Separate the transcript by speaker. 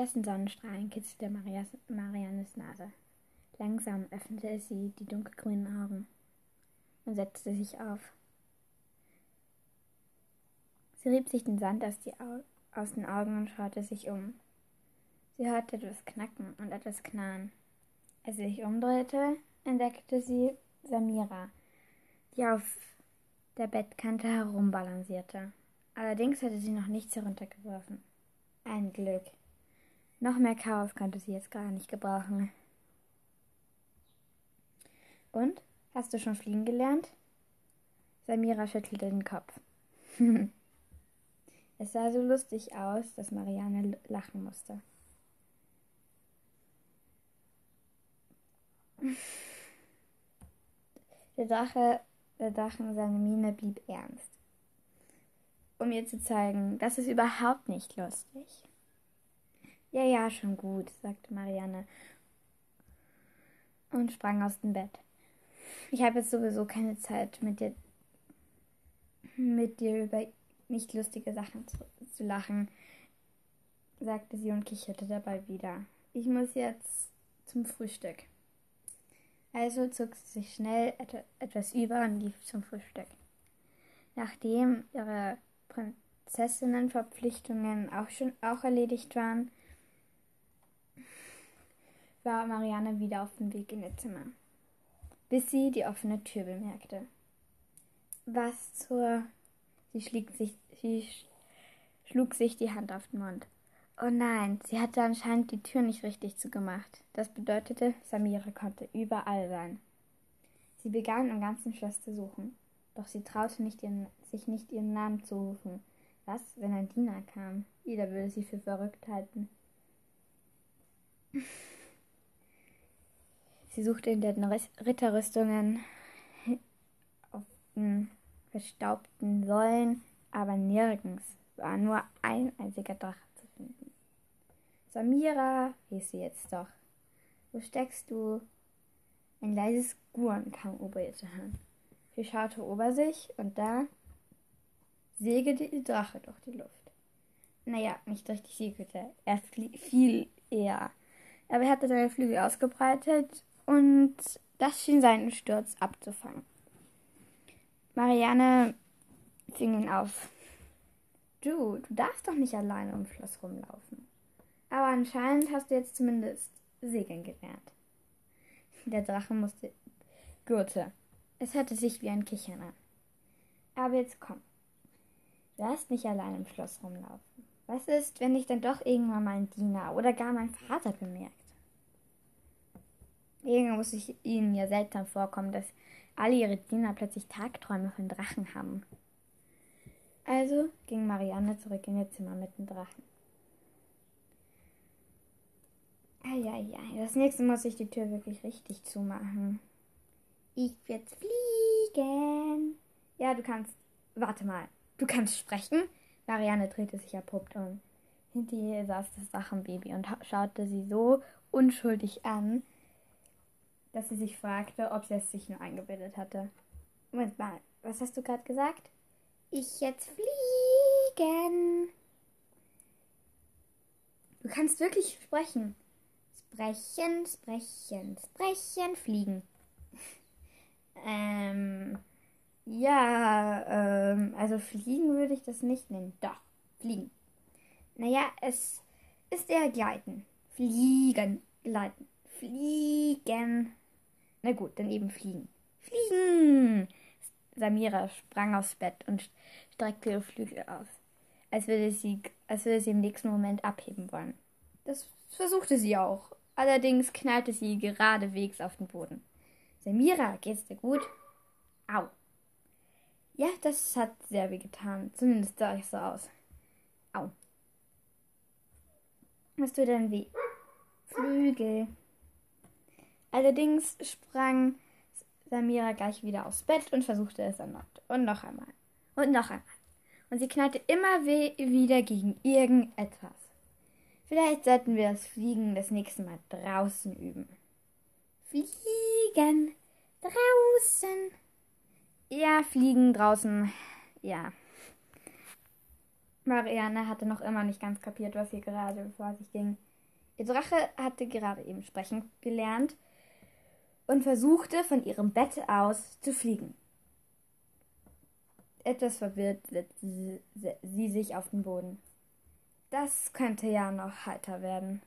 Speaker 1: ersten Sonnenstrahlen kitzelte Marias, Mariannes Nase. Langsam öffnete sie die dunkelgrünen Augen und setzte sich auf. Sie rieb sich den Sand aus, aus den Augen und schaute sich um. Sie hörte etwas knacken und etwas knarren. Als sie sich umdrehte, entdeckte sie Samira, die auf der Bettkante herumbalancierte. Allerdings hatte sie noch nichts heruntergeworfen. Ein Glück. Noch mehr Chaos konnte sie jetzt gar nicht gebrauchen. Und? Hast du schon fliegen gelernt? Samira schüttelte den Kopf. es sah so lustig aus, dass Marianne lachen musste. Der Drache, der Drachen, seine Miene blieb ernst. Um ihr zu zeigen, das ist überhaupt nicht lustig. Ja, ja, schon gut, sagte Marianne und sprang aus dem Bett. Ich habe jetzt sowieso keine Zeit, mit dir, mit dir über nicht lustige Sachen zu, zu lachen, sagte sie und kicherte dabei wieder. Ich muss jetzt zum Frühstück. Also zog sie sich schnell etwas über und lief zum Frühstück. Nachdem ihre Prinzessinnenverpflichtungen auch schon auch erledigt waren, war Marianne wieder auf dem Weg in ihr Zimmer, bis sie die offene Tür bemerkte. Was zur. Sie, sich, sie schlug sich die Hand auf den Mund. Oh nein, sie hatte anscheinend die Tür nicht richtig zugemacht. Das bedeutete, Samira konnte überall sein. Sie begann im ganzen Schloss zu suchen, doch sie traute nicht ihren, sich nicht ihren Namen zu rufen. Was, wenn ein Diener kam? Jeder würde sie für verrückt halten. Sie suchte in den Ritterrüstungen auf den verstaubten Säulen, aber nirgends war nur ein einziger Drache zu finden. Samira, hieß sie jetzt doch. Wo steckst du? Ein leises Gurren kam über ihr zu hören. Sie schaute über sich und da segelte ihr Drache durch die Luft. Naja, nicht richtig segelte, er fiel eher. Aber er hatte seine Flügel ausgebreitet und das schien seinen Sturz abzufangen. Marianne fing ihn auf. Du, du darfst doch nicht alleine ums Schloss rumlaufen. Aber anscheinend hast du jetzt zumindest segeln gelernt. Der Drache musste gurte. Es hörte sich wie ein Kichern an. Aber jetzt komm. Du darfst nicht allein im Schloss rumlaufen. Was ist, wenn dich dann doch irgendwann mal ein Diener oder gar mein Vater bemerkt? Irgendwie muss ich ihnen ja seltsam vorkommen, dass alle ihre Diener plötzlich Tagträume von Drachen haben. Also ging Marianne zurück in ihr Zimmer mit dem Drachen. Eieiei, das nächste muss ich die Tür wirklich richtig zumachen. Ich werde fliegen. Ja, du kannst. Warte mal, du kannst sprechen? Marianne drehte sich abrupt um. Hinter ihr saß das Drachenbaby und schaute sie so unschuldig an, dass sie sich fragte, ob sie es sich nur eingebildet hatte. Moment mal, was hast du gerade gesagt? Ich jetzt fliegen. Du kannst wirklich sprechen. Sprechen, sprechen, sprechen, fliegen. ähm, ja, ähm, also fliegen würde ich das nicht nennen. Doch, fliegen. Naja, es ist eher gleiten. Fliegen, gleiten, fliegen. Na gut, dann eben fliegen. Fliegen! Samira sprang aufs Bett und streckte ihre Flügel aus, als würde sie, als würde sie im nächsten Moment abheben wollen. Das versuchte sie auch. Allerdings knallte sie geradewegs auf den Boden. Samira, geht's dir gut? Au. Ja, das hat sehr weh getan. Zumindest sah ich so aus. Au. Was tut denn weh? Flügel. Allerdings sprang Samira gleich wieder aufs Bett und versuchte es erneut. Und noch einmal. Und noch einmal. Und sie knallte immer wieder gegen irgendetwas. Vielleicht sollten wir das Fliegen das nächste Mal draußen üben. Fliegen draußen. Ja, fliegen draußen. Ja. Marianne hatte noch immer nicht ganz kapiert, was hier gerade vor sich ging. Ihr Drache hatte gerade eben sprechen gelernt und versuchte von ihrem Bett aus zu fliegen. Etwas verwirrt setzte sie sich auf den Boden. Das könnte ja noch heiter werden.